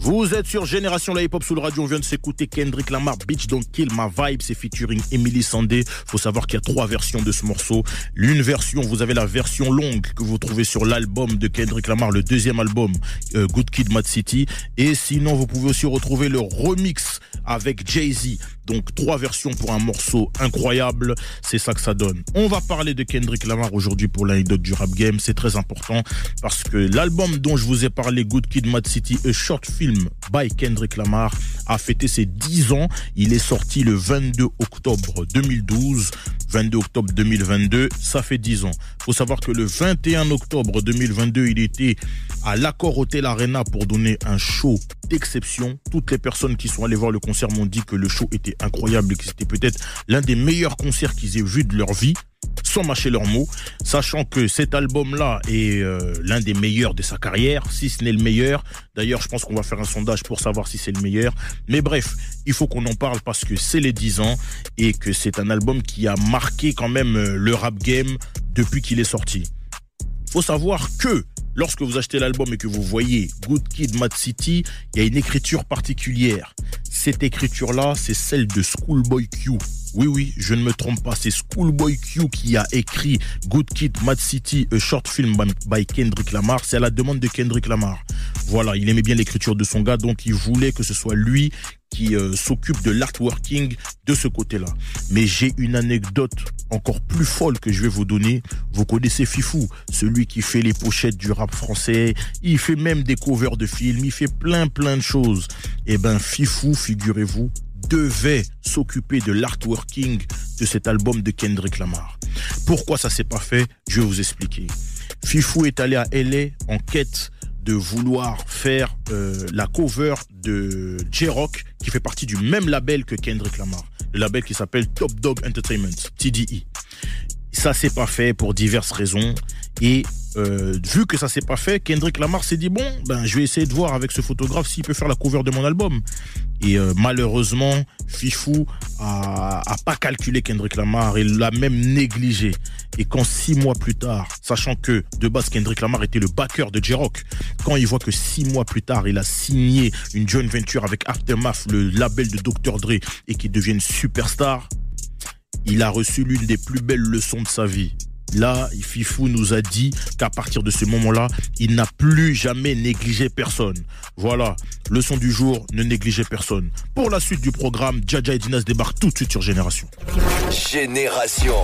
Vous êtes sur Génération La Hip Hop sous le radio. On vient de s'écouter Kendrick Lamar, Bitch Don't Kill My Vibe. C'est featuring Emily Sandé. Faut savoir qu'il y a trois versions de ce morceau. L'une version, vous avez la version longue que vous trouvez sur l'album de Kendrick Lamar, le deuxième album, euh, Good Kid, Mad City. Et sinon, vous pouvez aussi retrouver le remix avec Jay-Z. Donc trois versions pour un morceau incroyable, c'est ça que ça donne. On va parler de Kendrick Lamar aujourd'hui pour l'anecdote du rap game, c'est très important parce que l'album dont je vous ai parlé, Good Kid, Mad City, a short film by Kendrick Lamar, a fêté ses 10 ans. Il est sorti le 22 octobre 2012. 22 octobre 2022, ça fait 10 ans. Faut savoir que le 21 octobre 2022, il était à l'accord Hotel Arena pour donner un show d'exception. Toutes les personnes qui sont allées voir le concert m'ont dit que le show était incroyable et que c'était peut-être l'un des meilleurs concerts qu'ils aient vu de leur vie sans mâcher leurs mots, sachant que cet album-là est euh, l'un des meilleurs de sa carrière, si ce n'est le meilleur. D'ailleurs, je pense qu'on va faire un sondage pour savoir si c'est le meilleur. Mais bref, il faut qu'on en parle parce que c'est les 10 ans et que c'est un album qui a marqué quand même euh, le rap game depuis qu'il est sorti. Faut savoir que lorsque vous achetez l'album et que vous voyez Good Kid, Mad City, il y a une écriture particulière. Cette écriture-là, c'est celle de Schoolboy Q. Oui, oui, je ne me trompe pas. C'est Schoolboy Q qui a écrit Good Kid, Mad City, a short film by Kendrick Lamar. C'est à la demande de Kendrick Lamar. Voilà, il aimait bien l'écriture de son gars, donc il voulait que ce soit lui qui euh, s'occupe de l'artworking de ce côté-là. Mais j'ai une anecdote encore plus folle que je vais vous donner. Vous connaissez Fifou, celui qui fait les pochettes du rap français. Il fait même des covers de films. Il fait plein plein de choses. Eh ben Fifou, figurez-vous, devait s'occuper de l'artworking de cet album de Kendrick Lamar. Pourquoi ça s'est pas fait Je vais vous expliquer. Fifou est allé à LA en quête de vouloir faire euh, la cover de J-Rock qui fait partie du même label que Kendrick Lamar, le label qui s'appelle Top Dog Entertainment, TDE. Ça s'est pas fait pour diverses raisons et euh, vu que ça s'est pas fait, Kendrick Lamar s'est dit bon, ben je vais essayer de voir avec ce photographe s'il peut faire la cover de mon album. Et euh, malheureusement, Fifou a, a, pas calculé Kendrick Lamar, il l'a même négligé. Et quand six mois plus tard, sachant que de base Kendrick Lamar était le backer de J-Rock, quand il voit que six mois plus tard, il a signé une joint venture avec Aftermath, le label de Dr. Dre, et qu'il devient une superstar, il a reçu l'une des plus belles leçons de sa vie. Là, Fifou nous a dit qu'à partir de ce moment-là, il n'a plus jamais négligé personne. Voilà, leçon du jour, ne négligez personne. Pour la suite du programme, Djaja et Dinas débarquent tout de suite sur Génération. Génération.